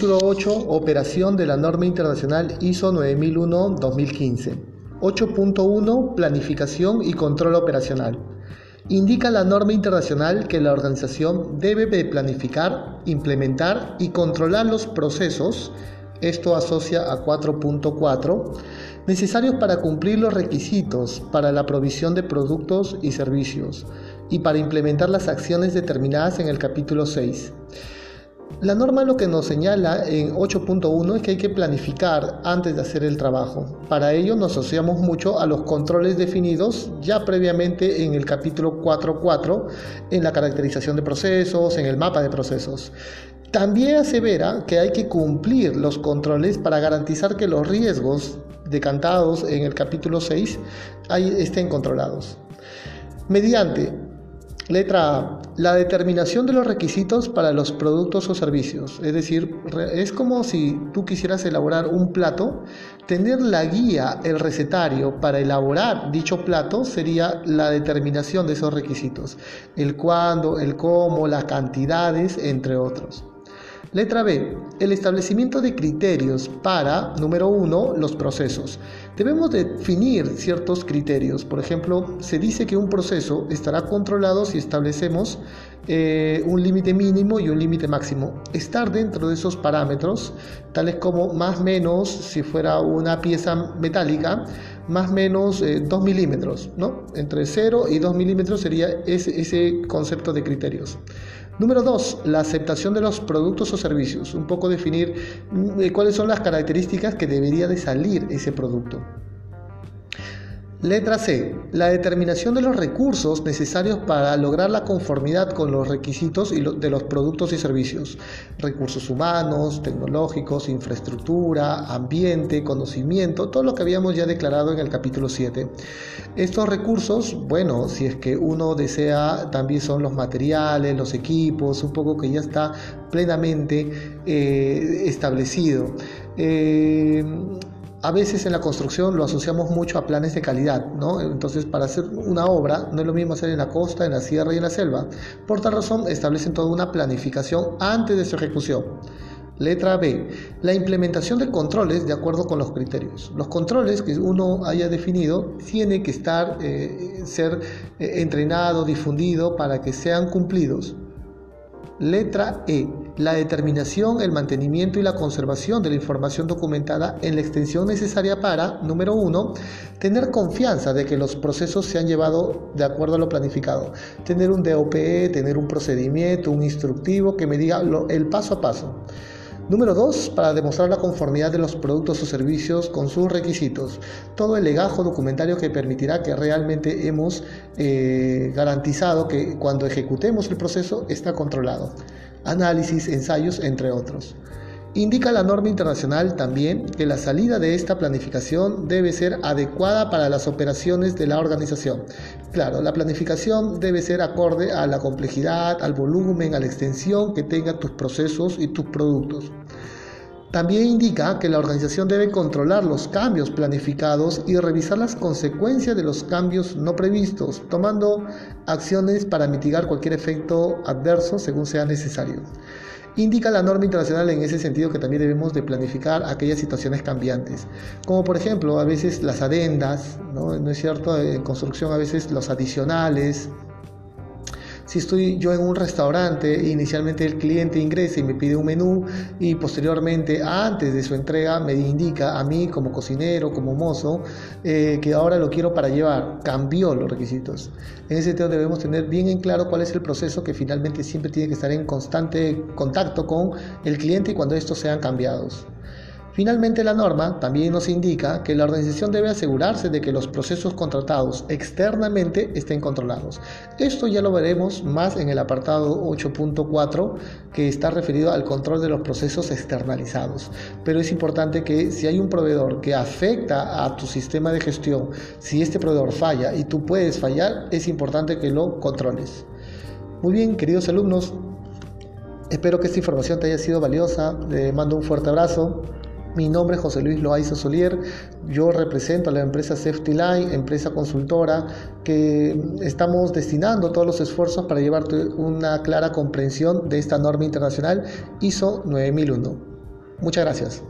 Título 8. Operación de la norma internacional ISO 9001-2015. 8.1. Planificación y control operacional. Indica la norma internacional que la organización debe de planificar, implementar y controlar los procesos, esto asocia a 4.4, necesarios para cumplir los requisitos para la provisión de productos y servicios y para implementar las acciones determinadas en el capítulo 6. La norma lo que nos señala en 8.1 es que hay que planificar antes de hacer el trabajo. Para ello nos asociamos mucho a los controles definidos ya previamente en el capítulo 4.4 en la caracterización de procesos, en el mapa de procesos. También asevera que hay que cumplir los controles para garantizar que los riesgos decantados en el capítulo 6 estén controlados. Mediante Letra A. La determinación de los requisitos para los productos o servicios. Es decir, es como si tú quisieras elaborar un plato, tener la guía, el recetario para elaborar dicho plato sería la determinación de esos requisitos. El cuándo, el cómo, las cantidades, entre otros. Letra B. El establecimiento de criterios para, número uno, los procesos. Debemos definir ciertos criterios. Por ejemplo, se dice que un proceso estará controlado si establecemos eh, un límite mínimo y un límite máximo. Estar dentro de esos parámetros, tales como más menos, si fuera una pieza metálica, más menos 2 eh, milímetros, ¿no? Entre 0 y 2 milímetros sería ese concepto de criterios. Número dos, la aceptación de los productos o servicios. Un poco definir mm, cuáles son las características que debería de salir ese producto. Letra C. La determinación de los recursos necesarios para lograr la conformidad con los requisitos de los productos y servicios. Recursos humanos, tecnológicos, infraestructura, ambiente, conocimiento, todo lo que habíamos ya declarado en el capítulo 7. Estos recursos, bueno, si es que uno desea, también son los materiales, los equipos, un poco que ya está plenamente eh, establecido. Eh, a veces en la construcción lo asociamos mucho a planes de calidad, ¿no? Entonces, para hacer una obra no es lo mismo hacer en la costa, en la sierra y en la selva. Por tal razón, establecen toda una planificación antes de su ejecución. Letra B. La implementación de controles de acuerdo con los criterios. Los controles que uno haya definido tiene que estar, eh, ser eh, entrenado, difundido para que sean cumplidos. Letra E. La determinación, el mantenimiento y la conservación de la información documentada en la extensión necesaria para, número uno, tener confianza de que los procesos se han llevado de acuerdo a lo planificado. Tener un DOP, tener un procedimiento, un instructivo que me diga el paso a paso. Número 2. Para demostrar la conformidad de los productos o servicios con sus requisitos. Todo el legajo documentario que permitirá que realmente hemos eh, garantizado que cuando ejecutemos el proceso está controlado. Análisis, ensayos, entre otros. Indica la norma internacional también que la salida de esta planificación debe ser adecuada para las operaciones de la organización. Claro, la planificación debe ser acorde a la complejidad, al volumen, a la extensión que tengan tus procesos y tus productos. También indica que la organización debe controlar los cambios planificados y revisar las consecuencias de los cambios no previstos, tomando acciones para mitigar cualquier efecto adverso según sea necesario. Indica la norma internacional en ese sentido que también debemos de planificar aquellas situaciones cambiantes, como por ejemplo a veces las adendas, ¿no, ¿No es cierto? En construcción a veces los adicionales, si estoy yo en un restaurante, inicialmente el cliente ingresa y me pide un menú y posteriormente, antes de su entrega, me indica a mí como cocinero, como mozo, eh, que ahora lo quiero para llevar. Cambió los requisitos. En ese sentido debemos tener bien en claro cuál es el proceso que finalmente siempre tiene que estar en constante contacto con el cliente y cuando estos sean cambiados. Finalmente, la norma también nos indica que la organización debe asegurarse de que los procesos contratados externamente estén controlados. Esto ya lo veremos más en el apartado 8.4 que está referido al control de los procesos externalizados. Pero es importante que si hay un proveedor que afecta a tu sistema de gestión, si este proveedor falla y tú puedes fallar, es importante que lo controles. Muy bien, queridos alumnos, espero que esta información te haya sido valiosa. Les mando un fuerte abrazo. Mi nombre es José Luis Loaiza Solier, yo represento a la empresa Safety Line, empresa consultora, que estamos destinando todos los esfuerzos para llevarte una clara comprensión de esta norma internacional ISO 9001. Muchas gracias.